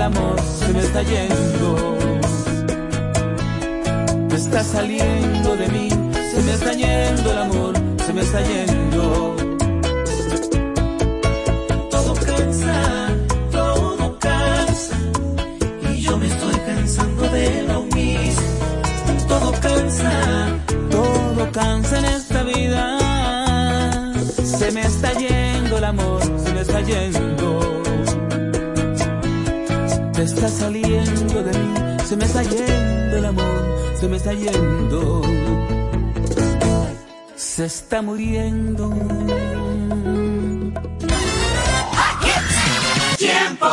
el amor se me está yendo. Está saliendo de mí, se me está yendo el amor, se me está yendo. Todo cansa, todo cansa, y yo me estoy cansando de lo mismo. Todo cansa, todo cansa en esta vida. Se me está yendo el amor, se me está yendo. está saliendo de mí, se me está yendo el amor, se me está yendo, se está muriendo. Tiempo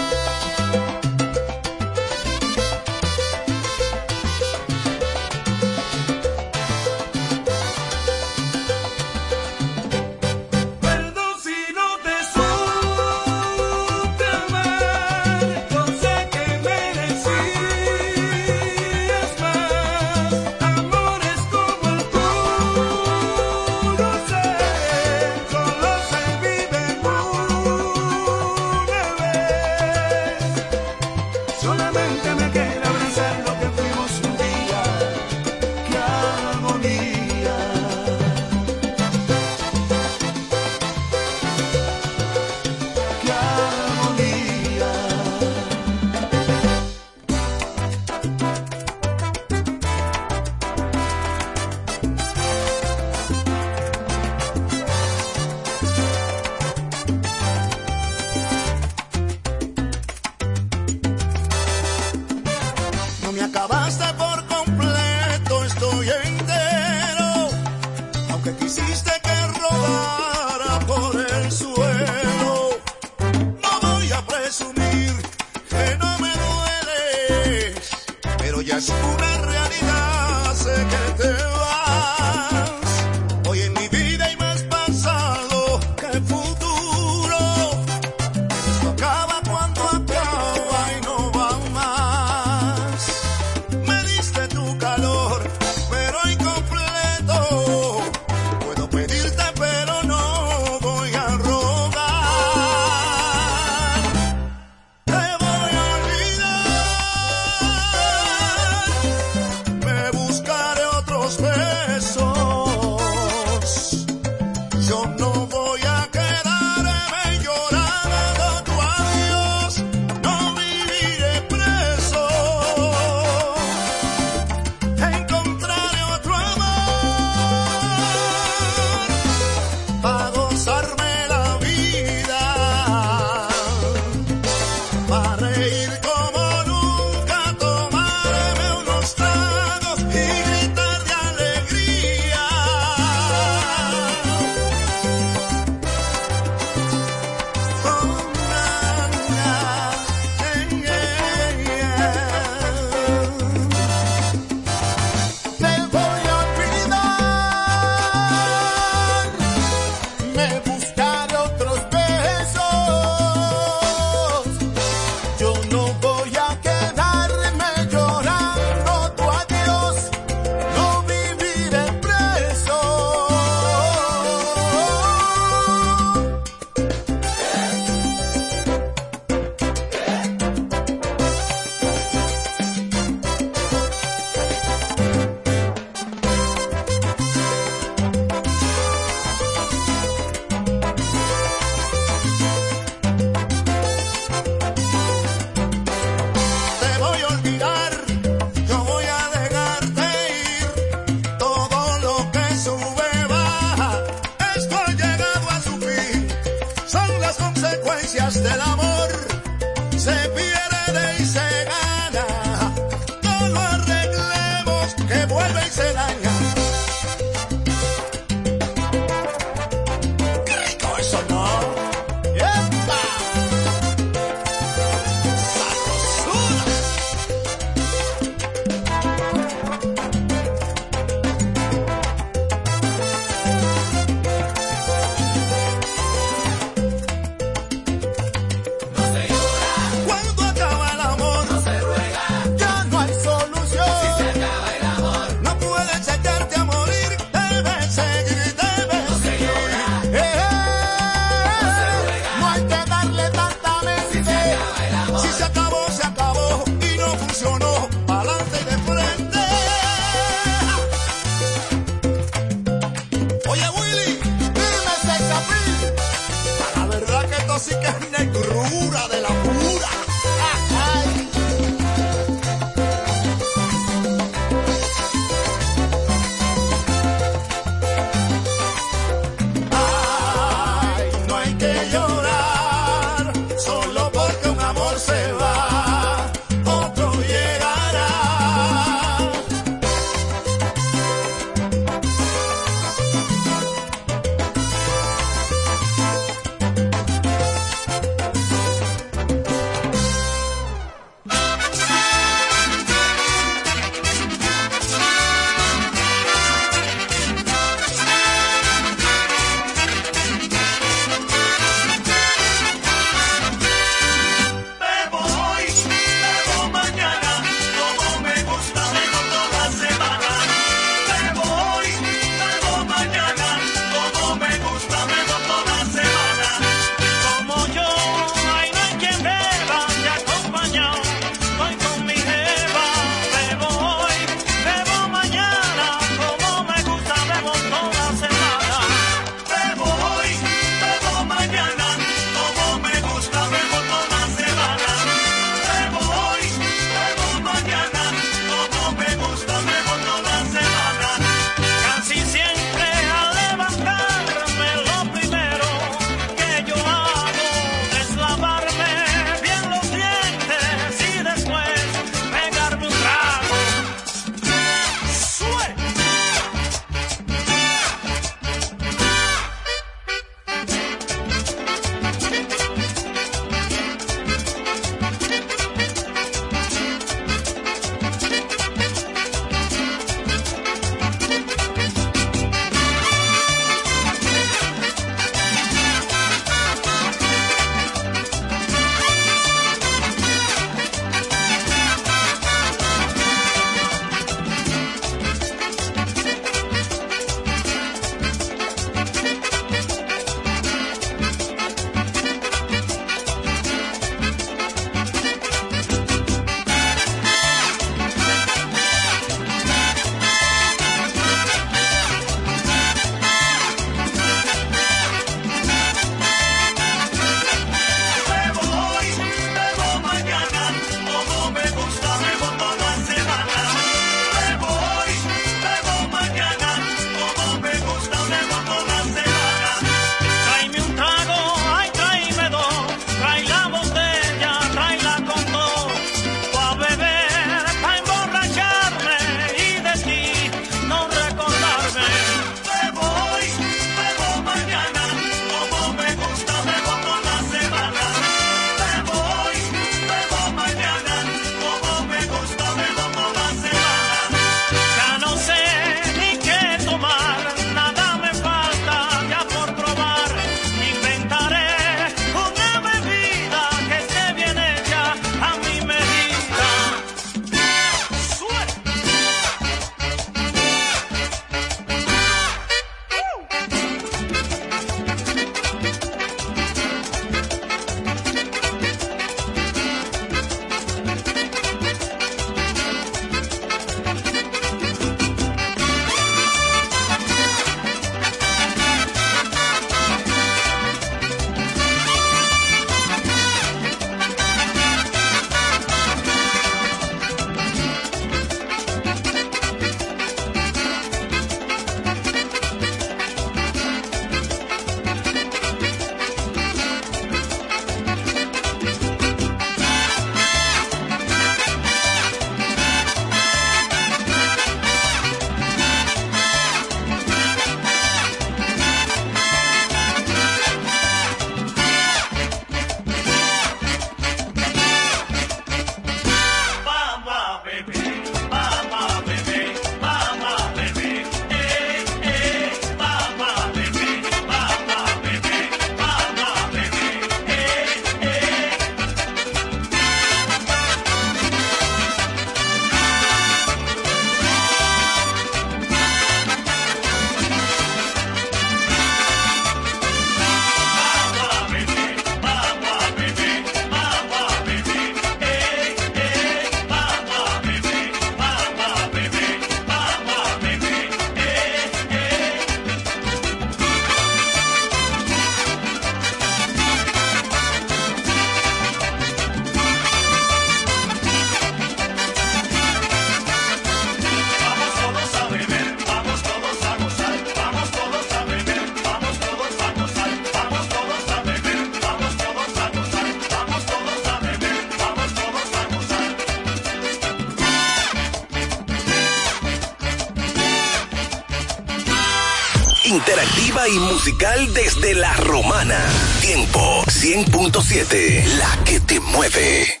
desde la romana. Tiempo 100.7, la que te mueve.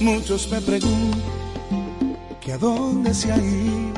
Muchos me preguntan que a dónde se ha ido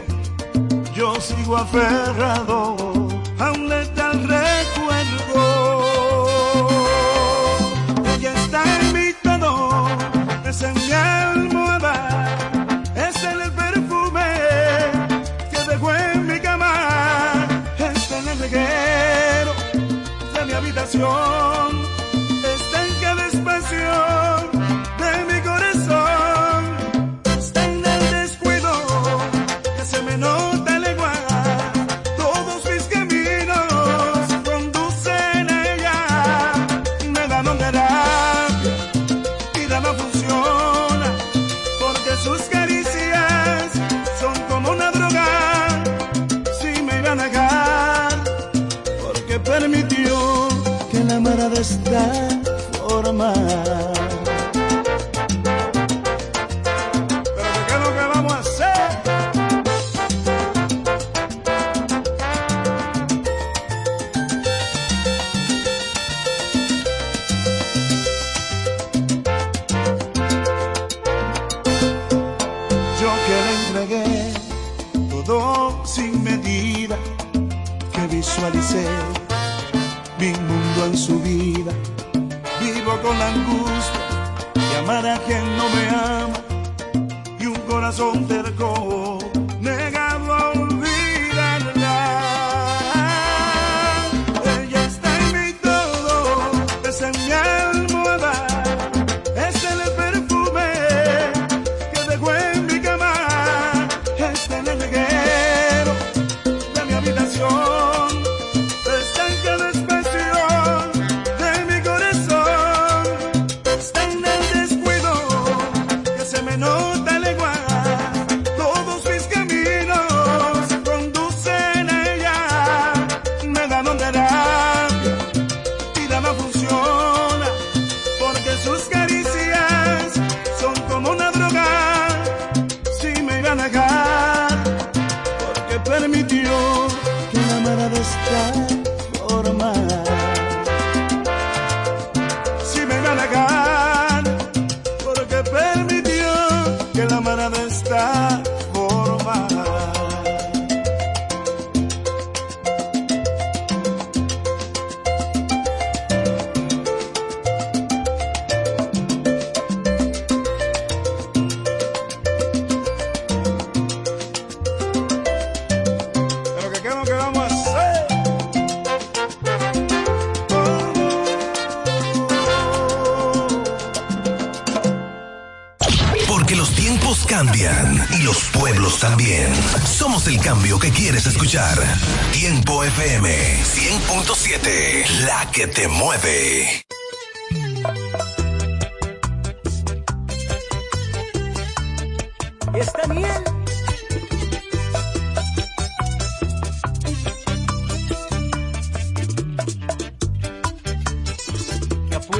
aferrado a un letal recuerdo. Ella está en mi todo, es en mi almohada, es en el perfume que dejó en mi cama, es en el reguero de mi habitación,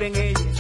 tuve que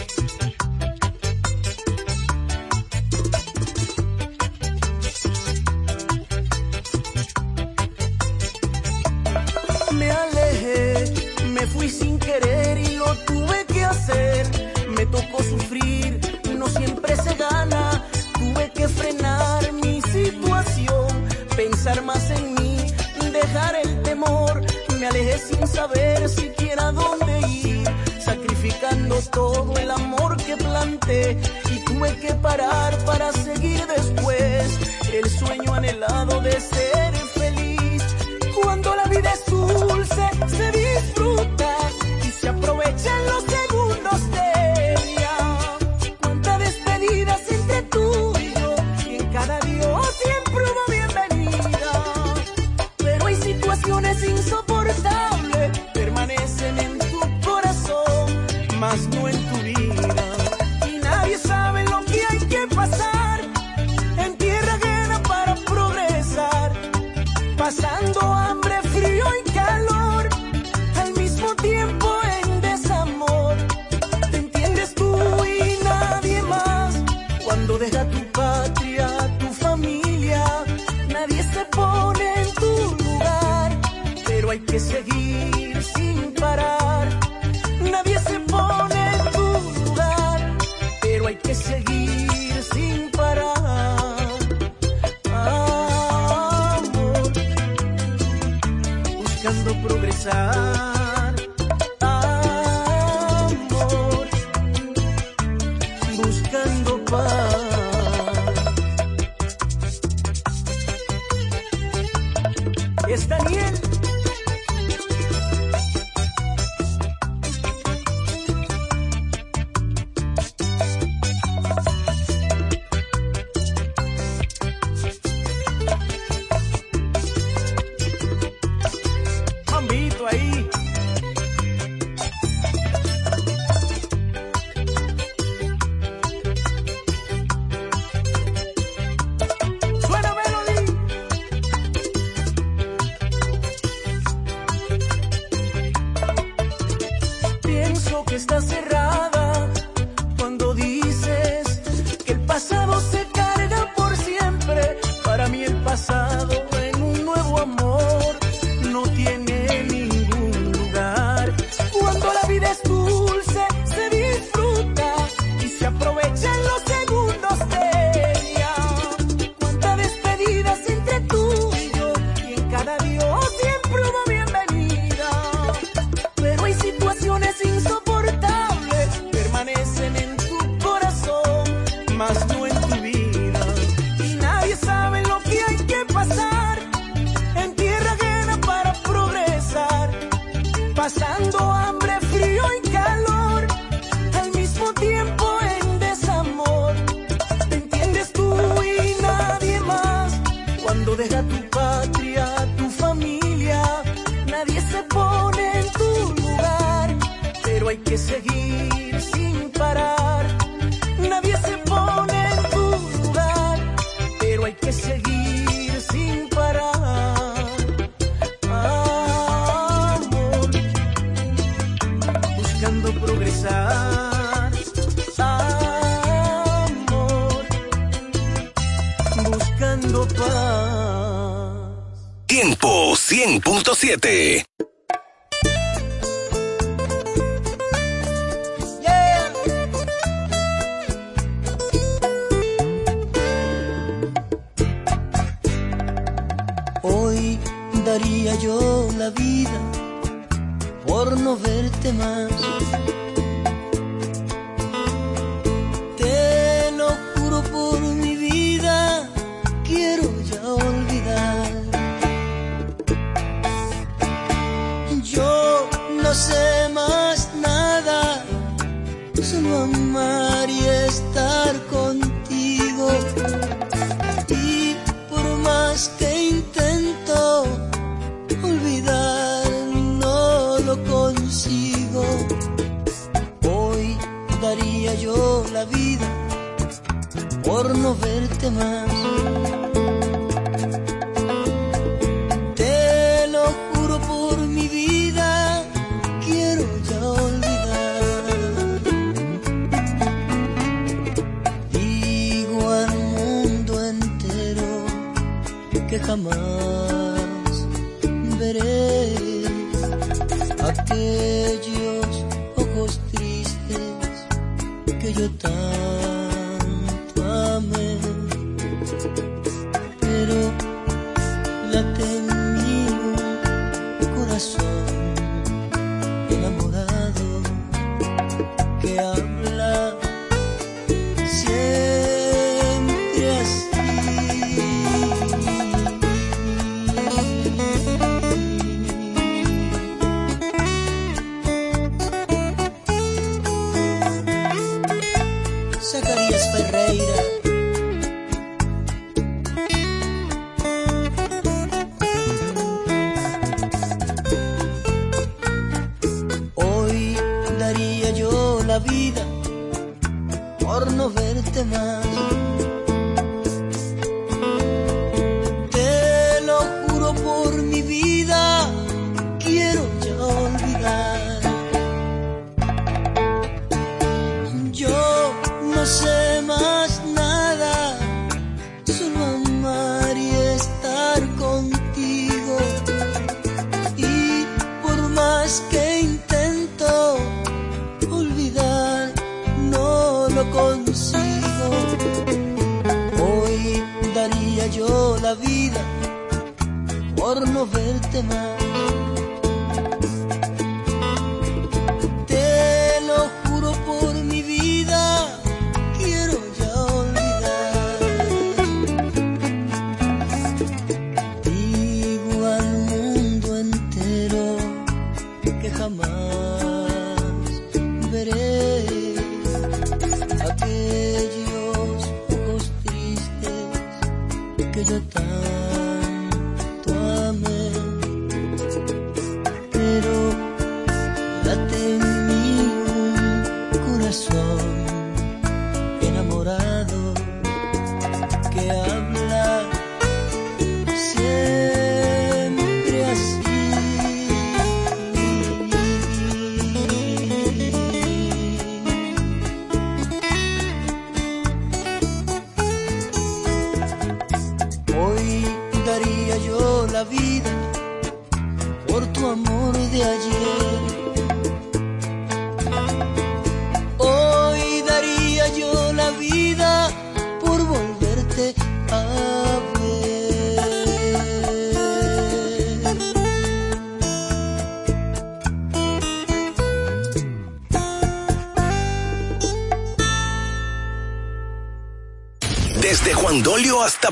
100.7. por no verte más.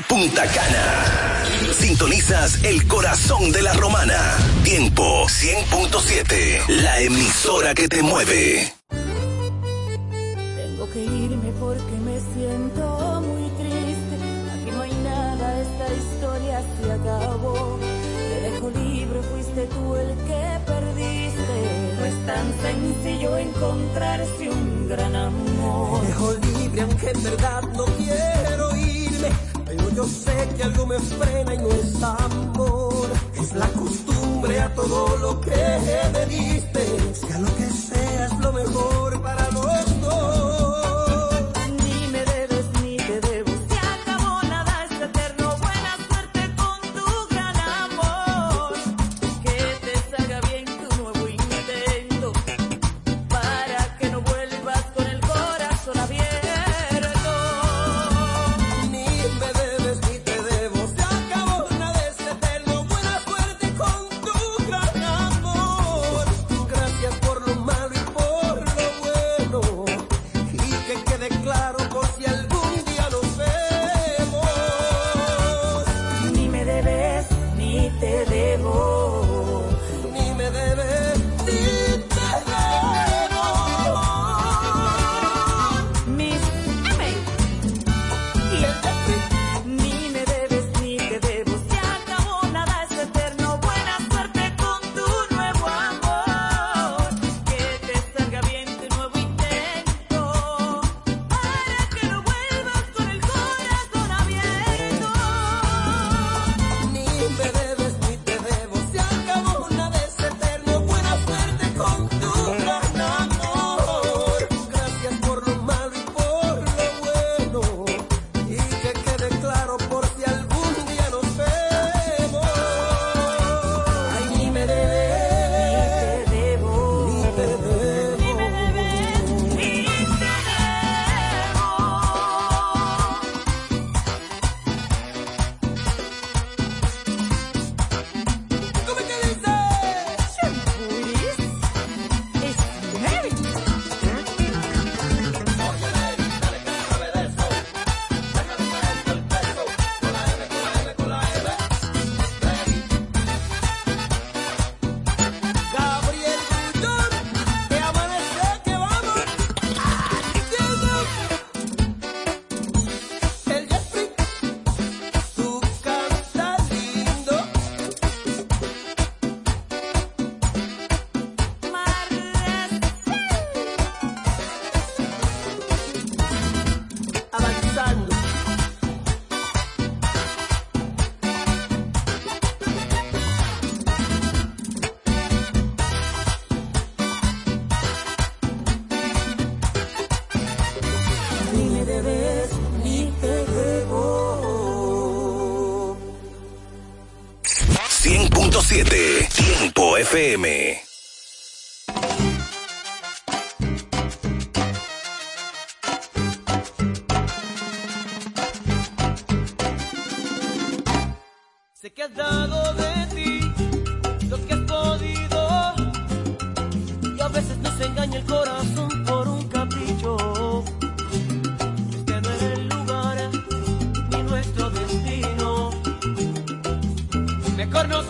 Punta Cana. Sintonizas el corazón de la romana. Tiempo 100.7, la emisora que te mueve. FM. Sé que has dado de ti lo que has podido y a veces nos engaña el corazón por un capricho. Este no es el lugar ni nuestro destino. Mejor nos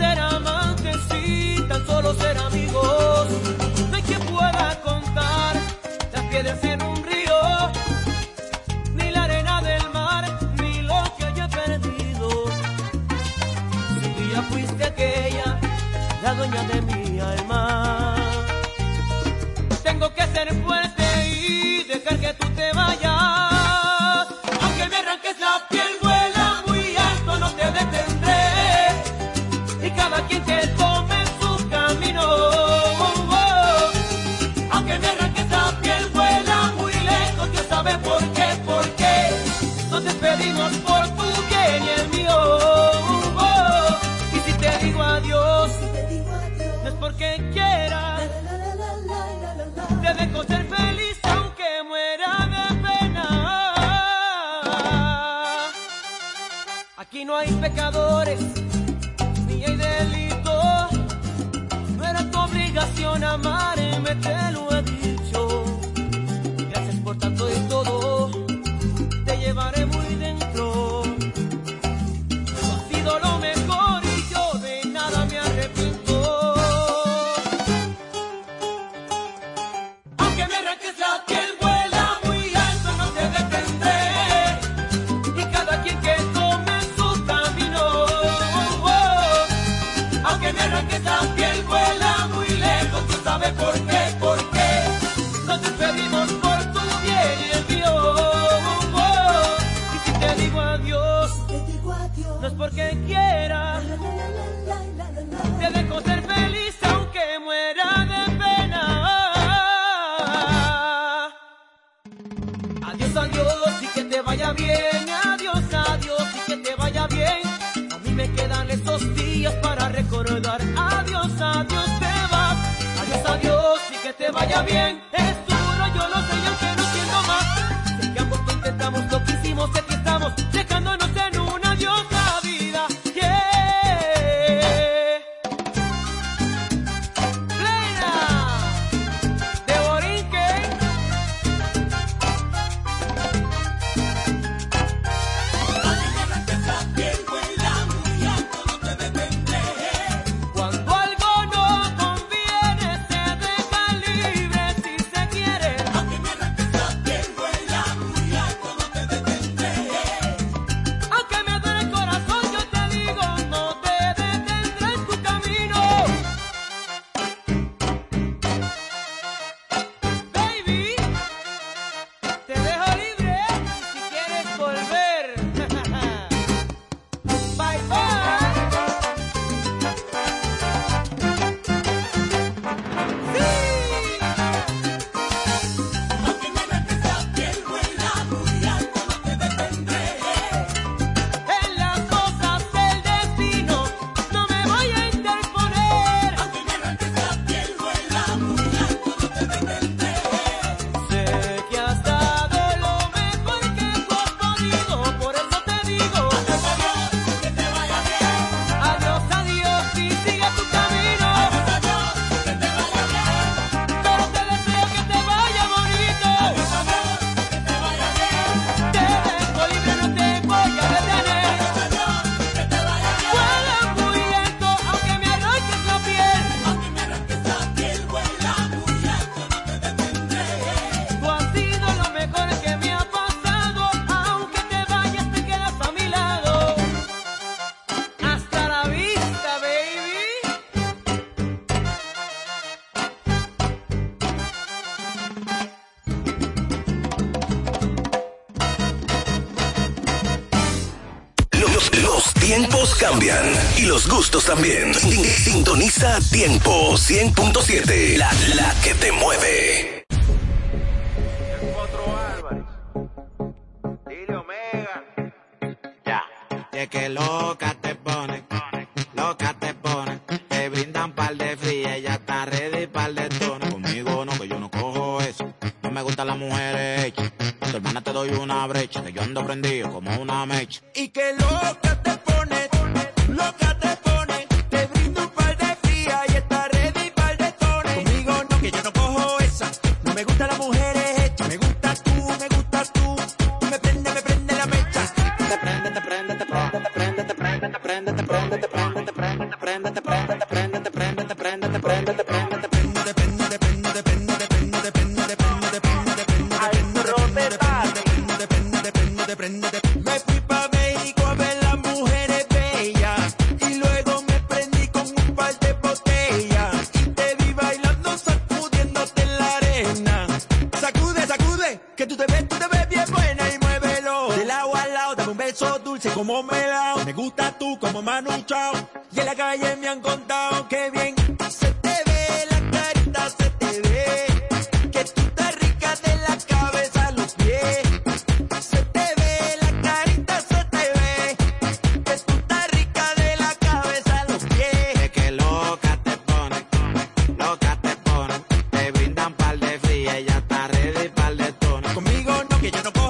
y los gustos también. Sintoniza tiempo 100.7, la que te mueve. Yo no cojo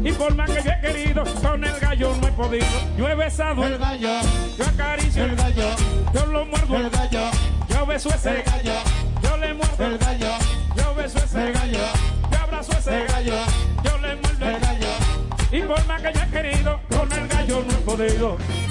y por más que yo he querido, con el gallo no he podido. Yo he besado el gallo, yo acaricio el gallo, yo lo muerdo el gallo, yo beso ese gallo, yo le muerdo el gallo, yo beso ese gallo, yo abrazo ese gallo, yo le muerdo el gallo. Y por más que yo he querido, con el gallo no he podido.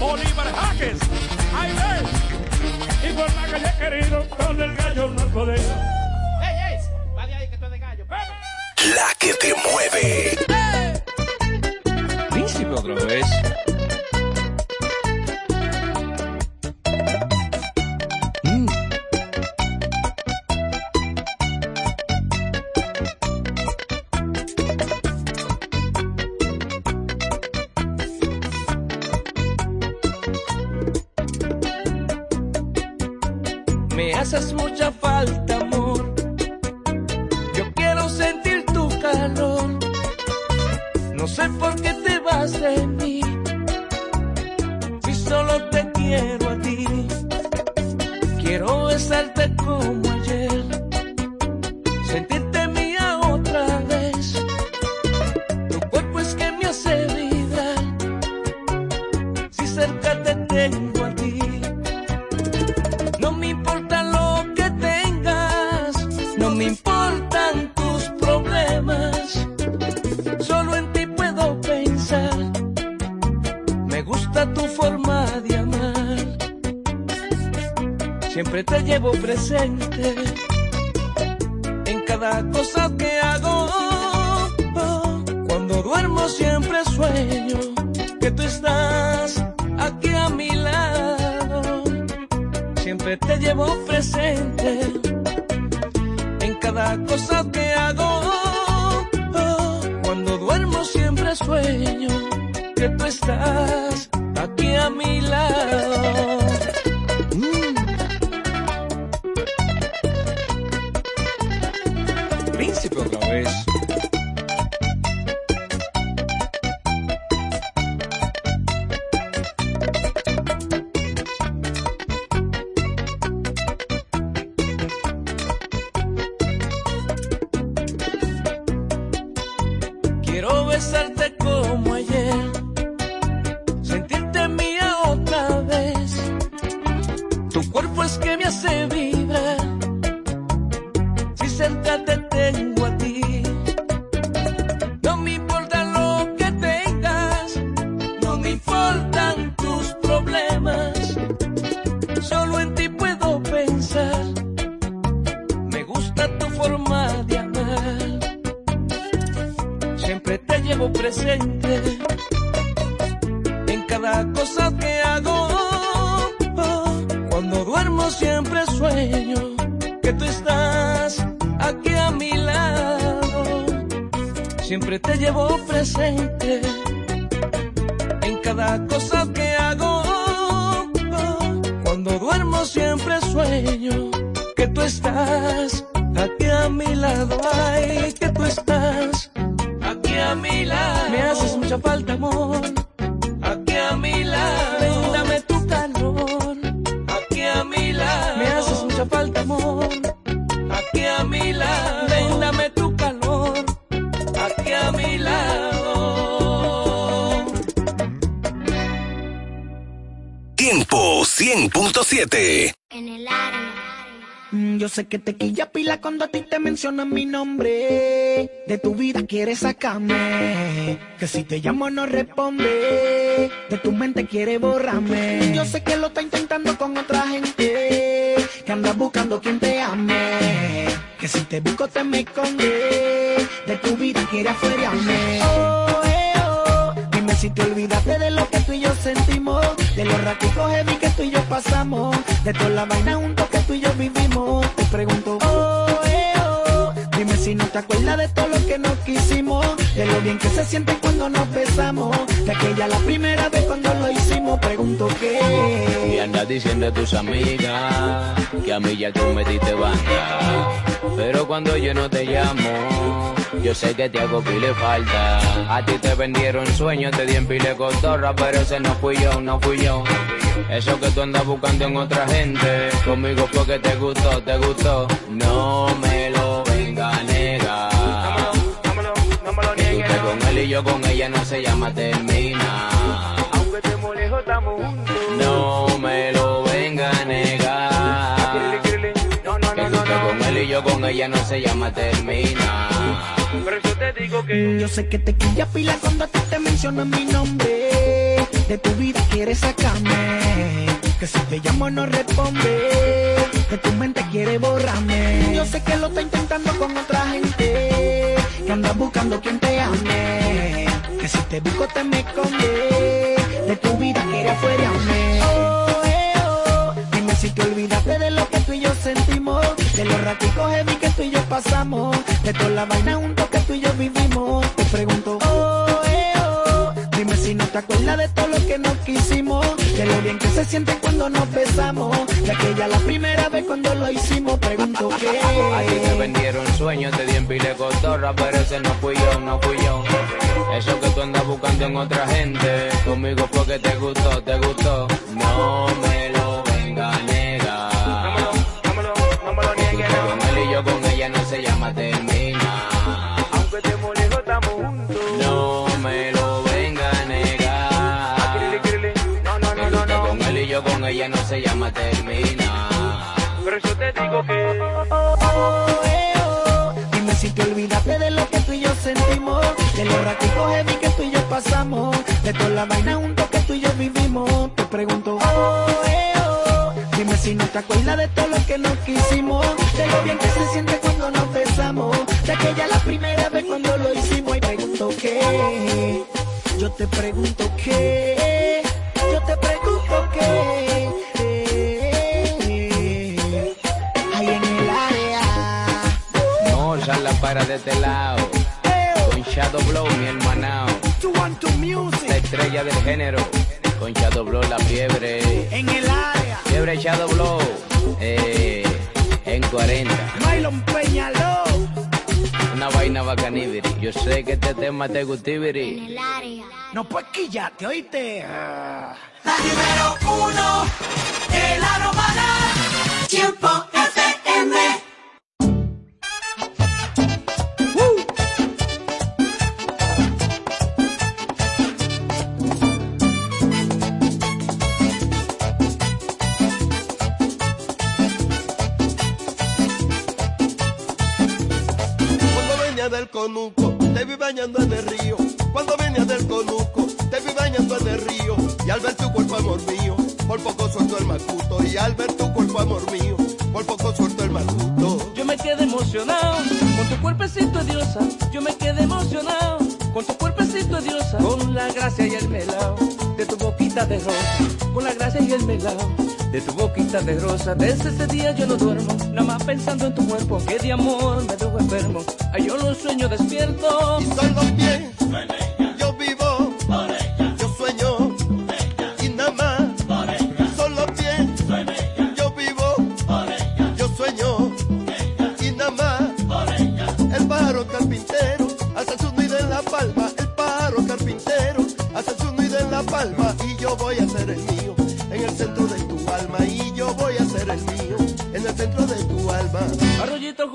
Bolívar Jaques, ahí ves. Y por la calle querido, con el gallo no podía. ¡Ey, ey! Vale ahí que tú eres gallo. La que te mueve. Eh. ¡Ey! otra vez. Cada cosa que hago. Cuando duermo siempre sueño que tú estás aquí a mi lado. Ay, que tú estás aquí a mi lado. Me haces mucha falta, amor. 100.7. En el área. Mm, Yo sé que te quilla pila cuando a ti te mencionan mi nombre. De tu vida quieres sacarme. Que si te llamo no responde. De tu mente quiere borrarme. Yo sé que lo está intentando con otra gente. Que andas buscando quien te ame. Que si te busco te me esconde. De tu vida quiere afuerearme. Oh, eh, oh. Dime si te olvidaste de lo que tú y yo sentimos. De los raticos heavy tú y yo pasamos. De toda la vaina juntos que tú y yo vivimos. Te pregunto, oh, oh. Dime si no te acuerdas de todo lo que nos quisimos. De lo bien que se siente cuando nos besamos. De aquella la primera vez cuando lo hicimos. Pregunto qué. Y andas diciendo a tus amigas que a mí ya tú me diste banda. Pero cuando yo no te llamo, yo sé que te hago pile falta. A ti te vendieron sueños, te di en pile cotorra, pero ese no fui yo, no fui yo. Eso que tú andas buscando en otra gente, conmigo fue que te gustó, te gustó. No me lo él y yo con ella no se llama termina. Aunque estemos lejos, estamos juntos. No me lo venga a negar. Que tú estés con él y yo con ella no se llama termina. Por eso te digo que. Yo sé que te quilla pila cuando a ti te mencionan mi nombre. De tu vida quieres sacarme. Que si te llamo no responde. De tu mente quiere borrarme. Yo sé que lo está intentando con otra gente. Que andas buscando quien te ame. Que si te busco te me esconde. De tu vida quiere afuerearme. Oh. Dime si te olvidaste de lo que tú y yo sentimos. De los raticos heavy que tú y yo pasamos. De toda la vaina juntos que tú y yo vivimos. Te pregunto, oh. Te acuerdas de todo lo que nos quisimos. De lo bien que se siente cuando nos besamos. De aquella la primera vez cuando lo hicimos. Pregunto A ti qué. te vendieron sueños, te di en pile cotorra, pero ese no fui yo, no fui yo. Eso que tú andas buscando en otra gente, conmigo fue que te gustó, te gustó. No me lo ella no se llama termina. Pero yo te digo que. Oh, eh, oh. Dime si te olvidaste de lo que tú y yo sentimos, de los ratitos heavy que tú y yo pasamos, de toda la vaina juntos que tú y yo vivimos. Te pregunto, oh, eh, oh. Dime si no te acuerdas de todo lo que nos quisimos, de lo bien que se siente cuando nos besamos, de aquella la primera vez cuando lo hicimos. Y pregunto qué, yo te pregunto qué, yo te pregunto qué. Para de este lado. Con Shadow Blow, mi hermanao. La estrella del género. Con Shadow Blow, la fiebre. En el área. Fiebre Shadow Blow. Eh, en 40. Mylon Peñaló. Una vaina bacanibiri. Yo sé que este tema te gustibiri. No pues quillate, oíste. La número uno de la romana. Tiempo FM. Conuco, te vi bañando en el río. Cuando venía del conuco, te vi bañando en el río. Y al ver tu cuerpo, amor mío, por poco suelto el macuto. Y al ver tu cuerpo, amor mío, por poco suelto el macuto. Yo me quedé emocionado con tu cuerpecito diosa. Yo me quedé emocionado con tu cuerpecito diosa. Con la gracia y el melao de tu boquita de rosa. Con la gracia y el melao de tu boquita de rosa. Desde ese día yo no duermo, nada más pensando en tu cuerpo. Que de amor me dejó enfermo. Ay, yo lo sueño despierto. Y son los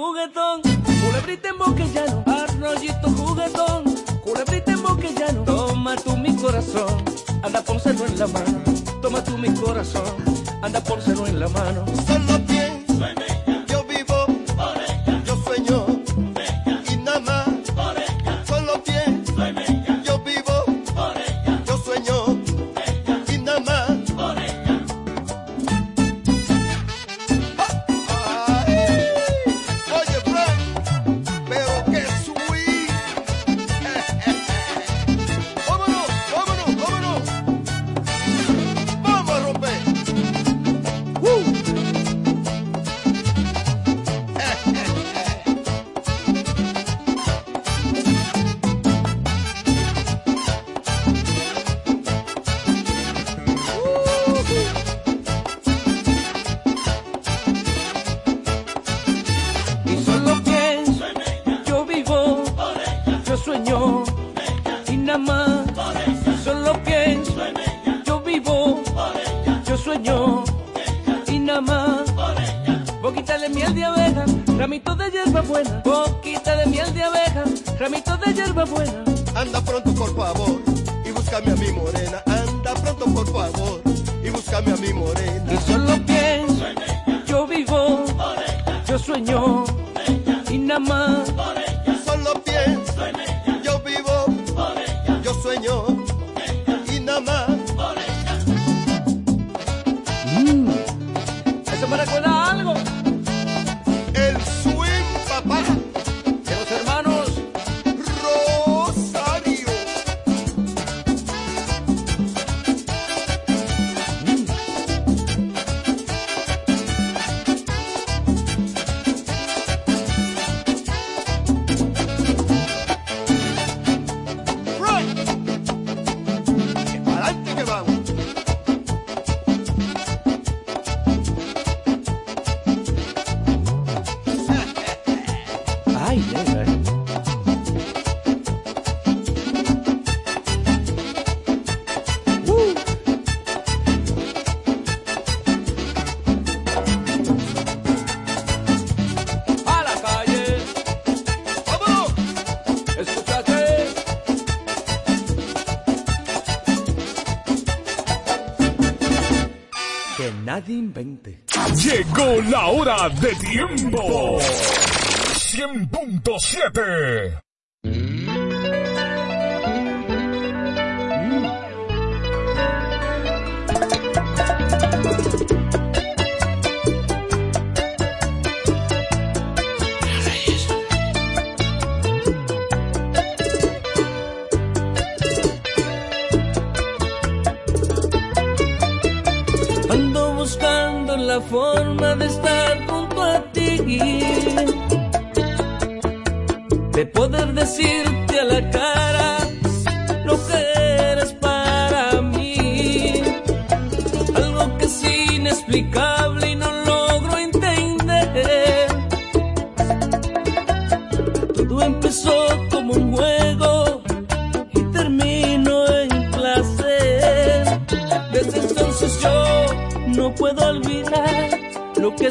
juguetón, culebrita en boquellano. Arroyito juguetón, culebrita en boquellano. Toma tú mi corazón, anda pónselo en la mano. Toma tú mi corazón, anda pónselo en la mano. Llegó la hora de tiempo. 100.7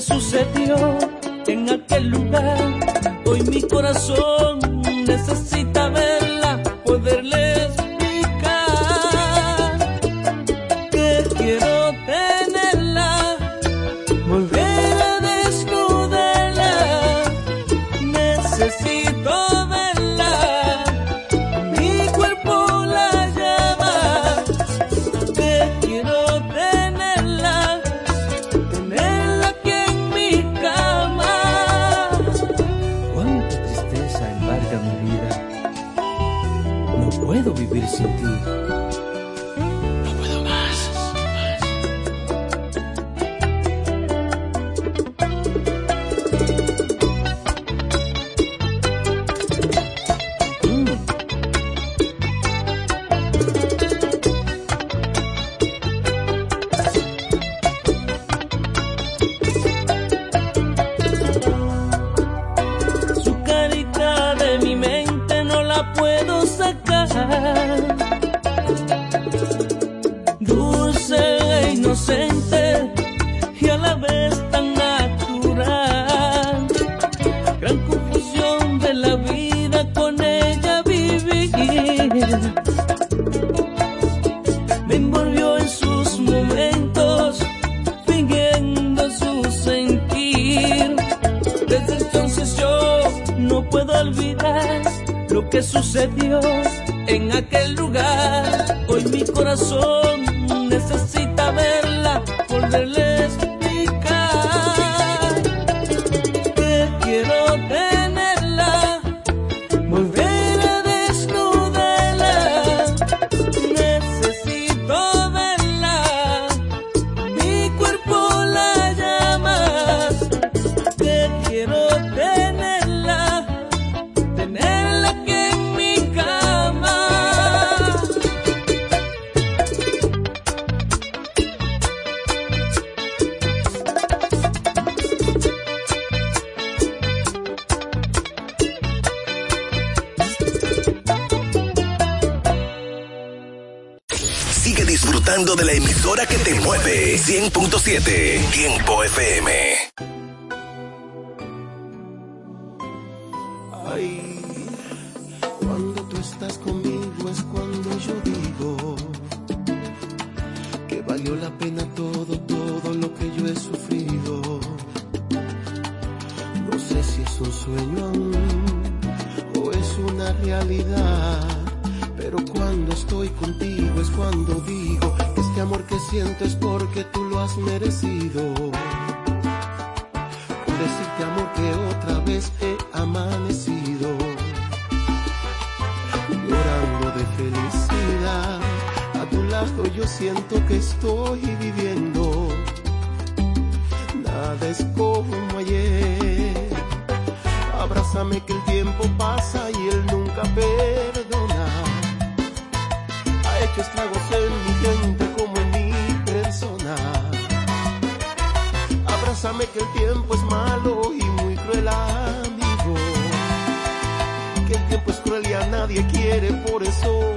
sucedió. es un sueño aún o es una realidad. Pero cuando estoy contigo es cuando digo, este amor que siento es porque tú lo has merecido. Decirte amor que otra vez he amanecido, llorando de felicidad. A tu lado yo siento que estoy viviendo. Nada es como ayer. Pásame que el tiempo pasa y él nunca perdona. Ha hecho estragos en mi gente como en mi persona. Abrázame que el tiempo es malo y muy cruel amigo. Que el tiempo es cruel y a nadie quiere, por eso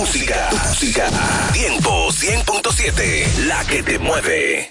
música. Música. Tiempo 100.7. La que te mueve.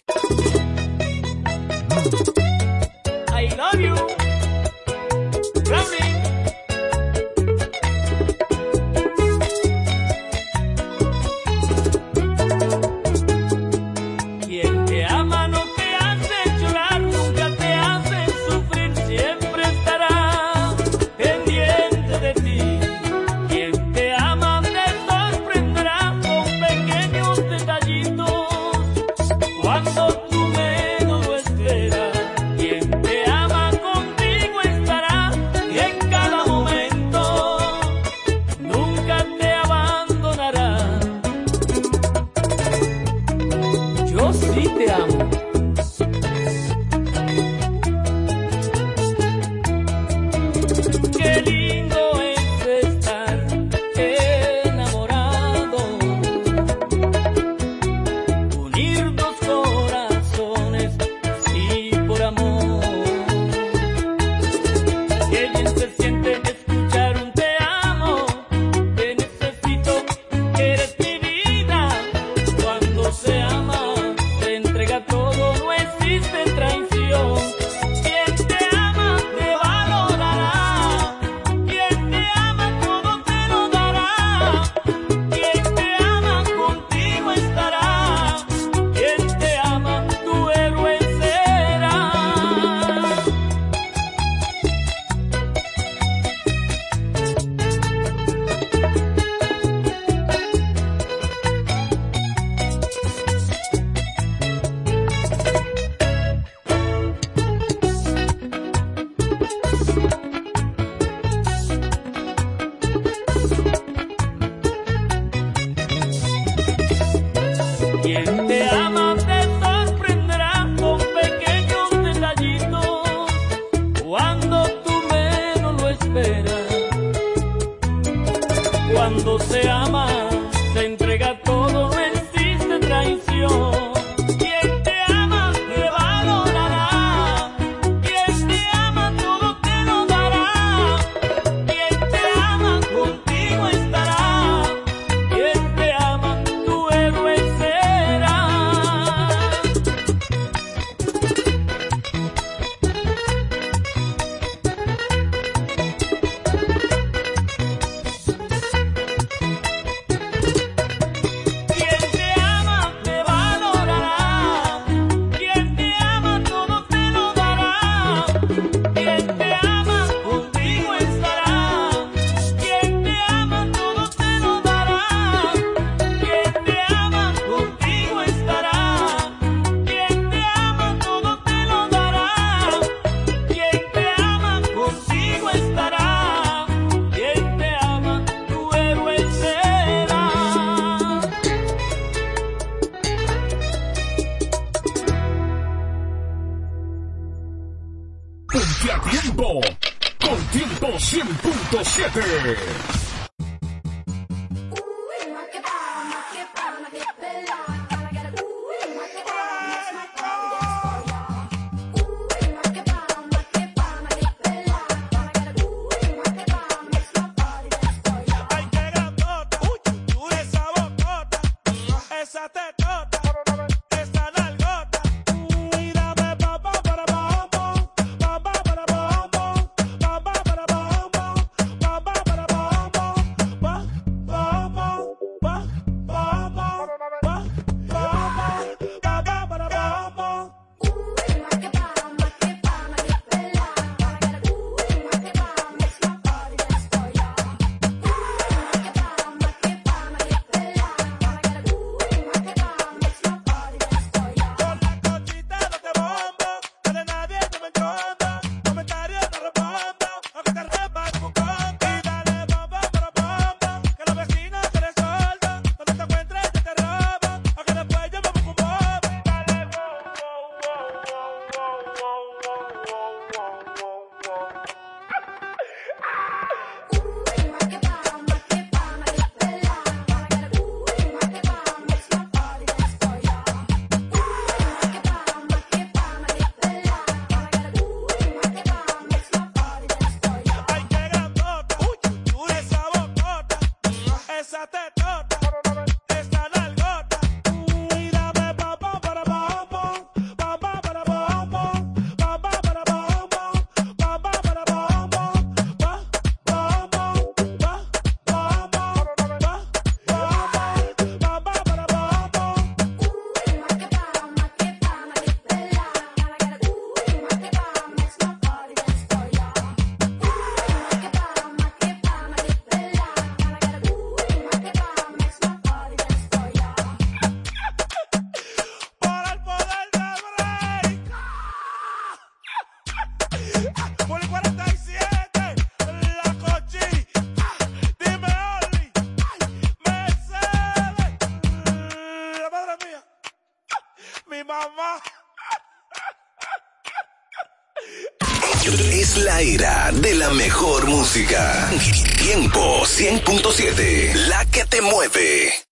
La era de la mejor música. Tiempo 100.7, la que te mueve.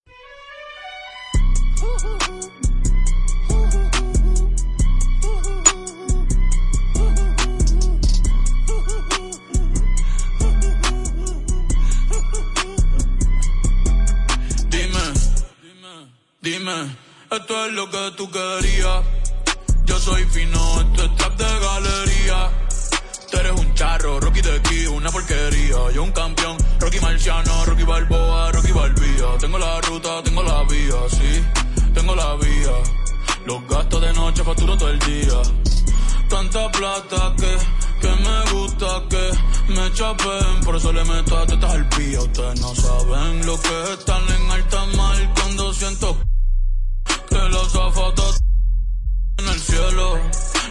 Los gastos de noche facturo todo el día. Tanta plata que, que me gusta que me chapen. Por eso le meto a tetas al pía. Ustedes no saben lo que es estar en alta mar cuando siento que los zapatos en el cielo.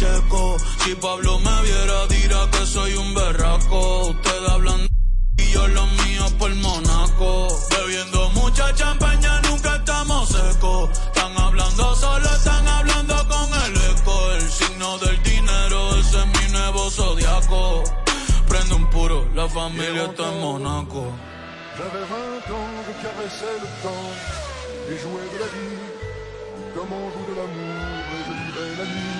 Si Pablo me viera, dirá que soy un berraco. Ustedes hablan y yo lo mío por Monaco. Bebiendo mucha champaña, nunca estamos secos. Están hablando solo, están hablando con el eco. El signo del dinero, ese es mi nuevo zodiaco. Prende un puro, la familia está en Monaco. J'avais 20 ans, je caressais le temps et de la vie comme on joue de l'amour et je vivais la nuit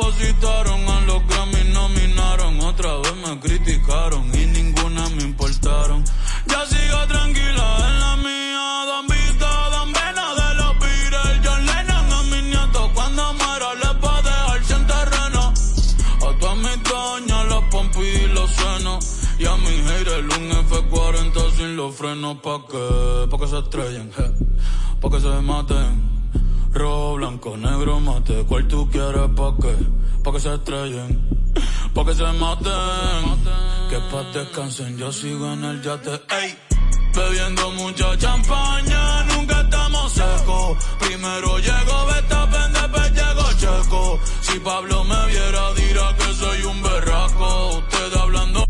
depositaron a los Grammy, nominaron. Otra vez me criticaron y ninguna me importaron. Ya sigo tranquila en la mía. Don Vito, Don Vena de los Beatles. John Lennon a mis nietos. Cuando muera les va a dejar sin terreno. A todas mis doñas, los pompis y los senos. Y a mi haters un F40 sin los frenos. ¿Pa' qué? Pa' que se estrellen. Pa' que se maten. Rojo, blanco, negro, mate. ¿Cuál tú quieres? ¿Pa' qué? Pa' que se estrellen. Pa' que se maten. Que pa' descansen, yo sigo en el yate. Ey. Bebiendo mucha champaña, nunca estamos secos. Primero llegó Betapen, después llegó Checo. Si Pablo me viera, dirá que soy un berraco. Ustedes hablando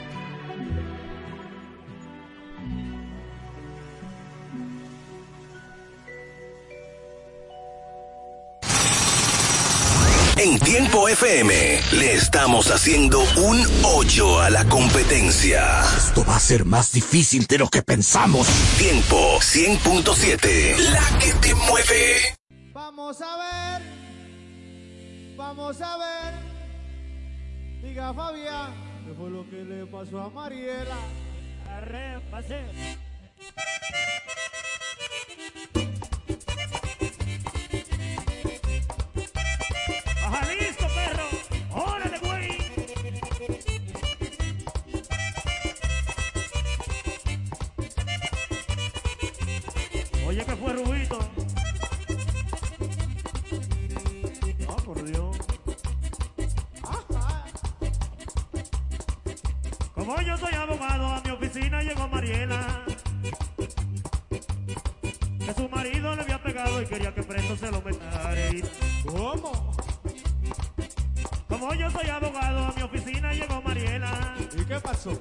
En Tiempo FM le estamos haciendo un hoyo a la competencia. Esto va a ser más difícil de lo que pensamos. Tiempo 100.7, la que te mueve. Vamos a ver, vamos a ver. Diga Fabián, ¿qué fue lo que le pasó a Mariela? Arre, pase. Que su marido le había pegado y quería que preso se lo metara ¿Cómo? Como yo soy abogado, a mi oficina llegó Mariela ¿Y qué pasó?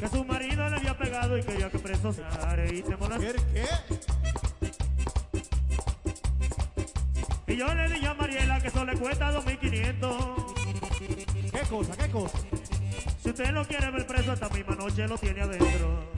Que su marido le había pegado y quería que preso se y te ¿Qué? qué? Y yo le dije a Mariela que eso le cuesta 2.500 ¿Qué cosa? ¿Qué cosa? usted lo quiere ver preso, esta misma noche lo tiene adentro.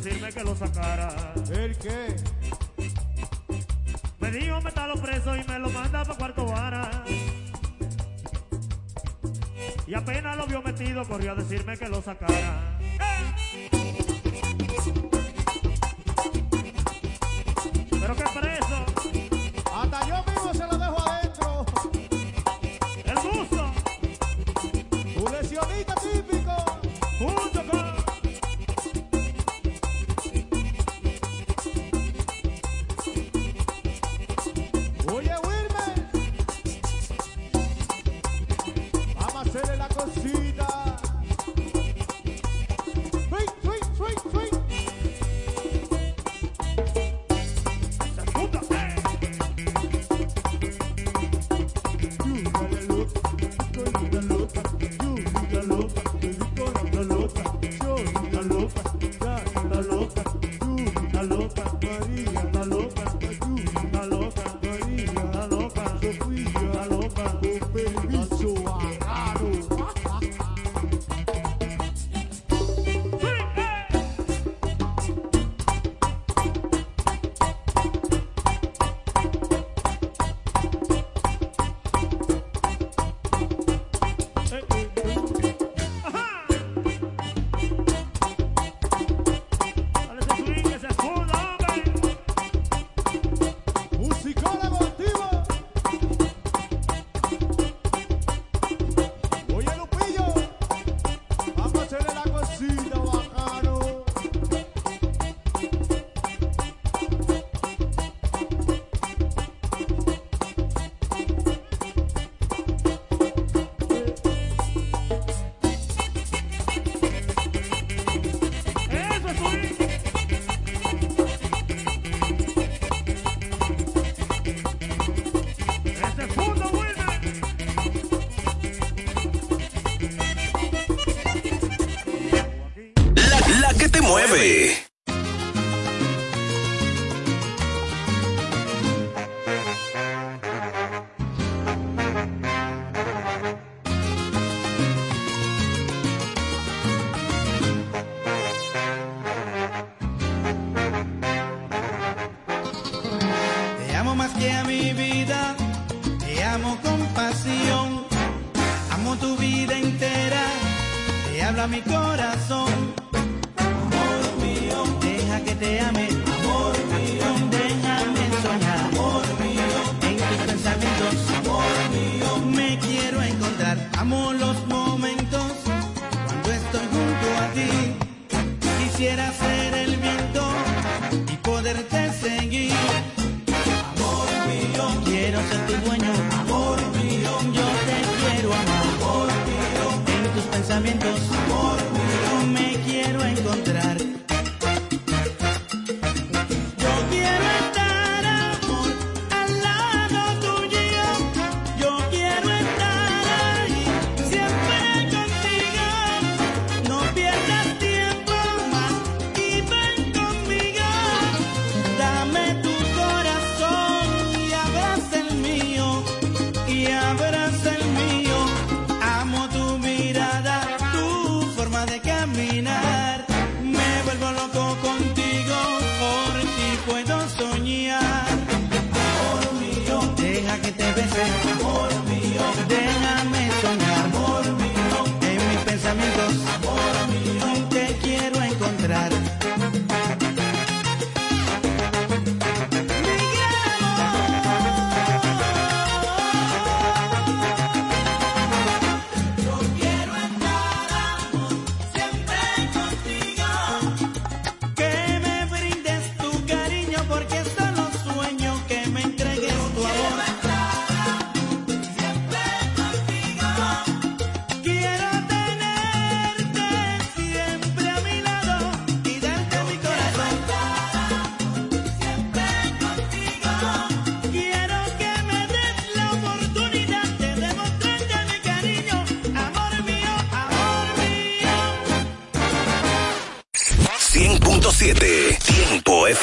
decirme que lo sacara. ¿El qué? Me dijo metalo preso y me lo manda para cuarto vara. Y apenas lo vio metido, corrió a decirme que lo sacara.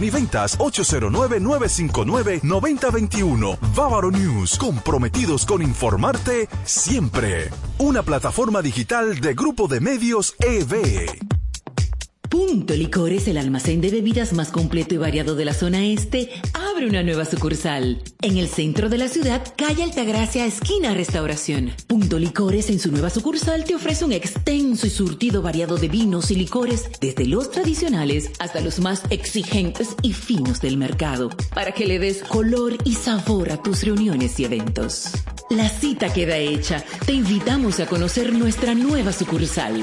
y ventas 809-959-9021. Bávaro News, comprometidos con informarte siempre. Una plataforma digital de Grupo de Medios EB. Punto Licores, el almacén de bebidas más completo y variado de la zona este, una nueva sucursal. En el centro de la ciudad, calle Altagracia, esquina Restauración. Punto Licores en su nueva sucursal te ofrece un extenso y surtido variado de vinos y licores, desde los tradicionales hasta los más exigentes y finos del mercado, para que le des color y sabor a tus reuniones y eventos. La cita queda hecha. Te invitamos a conocer nuestra nueva sucursal.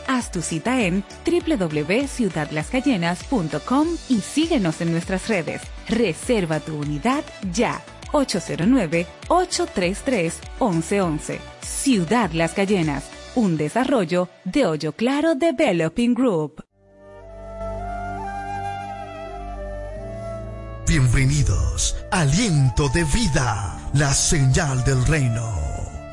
Haz tu cita en www.ciudadlascayenas.com y síguenos en nuestras redes. Reserva tu unidad ya. 809-833-1111. Ciudad Las Cayenas, un desarrollo de Hoyo Claro Developing Group. Bienvenidos, aliento de vida, la señal del reino.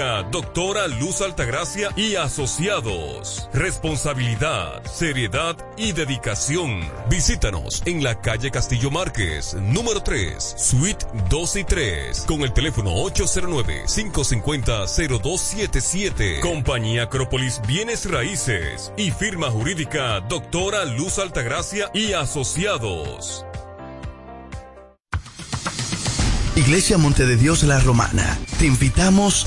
Doctora Luz Altagracia y Asociados. Responsabilidad, seriedad y dedicación. Visítanos en la calle Castillo Márquez, número 3, suite 2 y 3, con el teléfono 809-550-0277. Compañía Acrópolis Bienes Raíces y firma jurídica Doctora Luz Altagracia y Asociados. Iglesia Monte de Dios La Romana. Te invitamos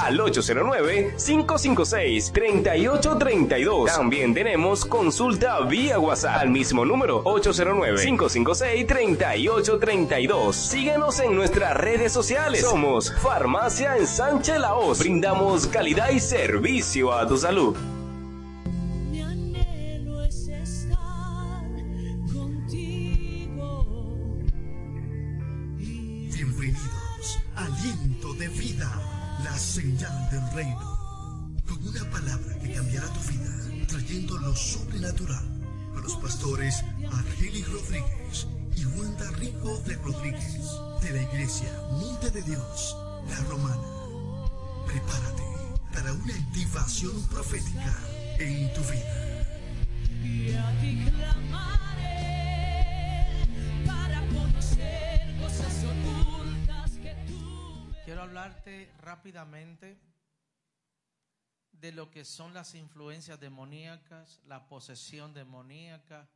al 809-556-3832. También tenemos consulta vía WhatsApp al mismo número 809-556-3832. Síguenos en nuestras redes sociales. Somos Farmacia en Sánchez Laos. Brindamos calidad y servicio a tu salud. Reino. Con una palabra que cambiará tu vida, trayendo lo sobrenatural. Con los pastores Argelis Rodríguez y Wanda Rico de Rodríguez, de la iglesia Monte de Dios, la Romana. Prepárate para una activación profética en tu vida. Y a ti clamaré para conocer cosas ocultas que tú. Quiero hablarte rápidamente de lo que son las influencias demoníacas, la posesión demoníaca,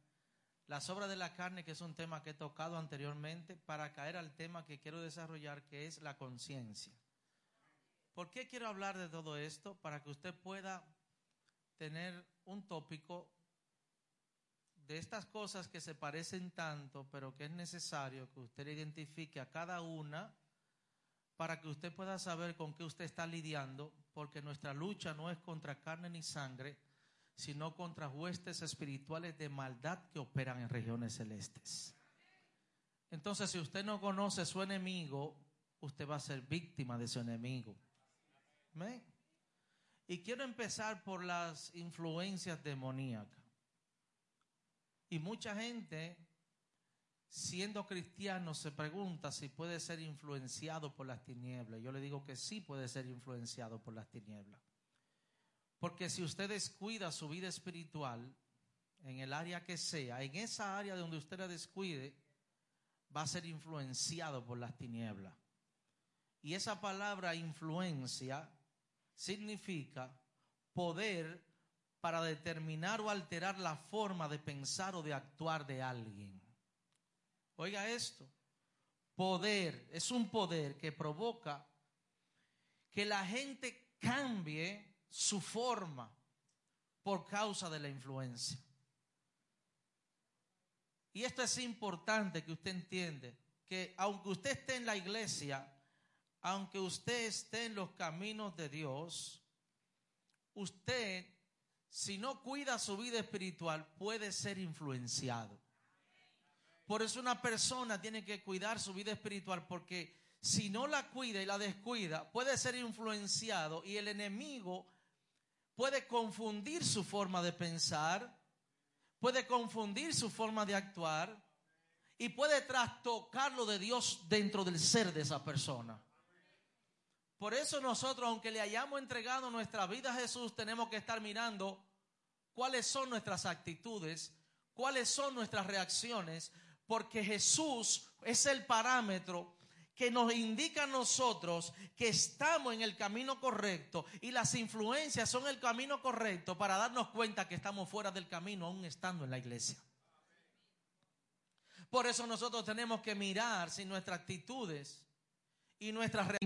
las obras de la carne, que es un tema que he tocado anteriormente, para caer al tema que quiero desarrollar, que es la conciencia. ¿Por qué quiero hablar de todo esto? Para que usted pueda tener un tópico de estas cosas que se parecen tanto, pero que es necesario que usted identifique a cada una para que usted pueda saber con qué usted está lidiando, porque nuestra lucha no es contra carne ni sangre, sino contra huestes espirituales de maldad que operan en regiones celestes. Entonces, si usted no conoce su enemigo, usted va a ser víctima de su enemigo. ¿Amén? Y quiero empezar por las influencias demoníacas. Y mucha gente, siendo cristiano, se pregunta si puede ser influenciado por las tinieblas. Yo le digo que sí puede ser influenciado por las tinieblas. Porque si usted descuida su vida espiritual, en el área que sea, en esa área donde usted la descuide, va a ser influenciado por las tinieblas. Y esa palabra influencia significa poder para determinar o alterar la forma de pensar o de actuar de alguien. Oiga esto, poder, es un poder que provoca que la gente cambie su forma por causa de la influencia. Y esto es importante que usted entiende, que aunque usted esté en la iglesia, aunque usted esté en los caminos de Dios, usted, si no cuida su vida espiritual, puede ser influenciado. Por eso una persona tiene que cuidar su vida espiritual, porque si no la cuida y la descuida, puede ser influenciado y el enemigo puede confundir su forma de pensar, puede confundir su forma de actuar y puede trastocar lo de Dios dentro del ser de esa persona. Por eso nosotros, aunque le hayamos entregado nuestra vida a Jesús, tenemos que estar mirando cuáles son nuestras actitudes, cuáles son nuestras reacciones, porque Jesús es el parámetro que nos indica a nosotros que estamos en el camino correcto y las influencias son el camino correcto para darnos cuenta que estamos fuera del camino aún estando en la iglesia. Por eso nosotros tenemos que mirar si nuestras actitudes y nuestras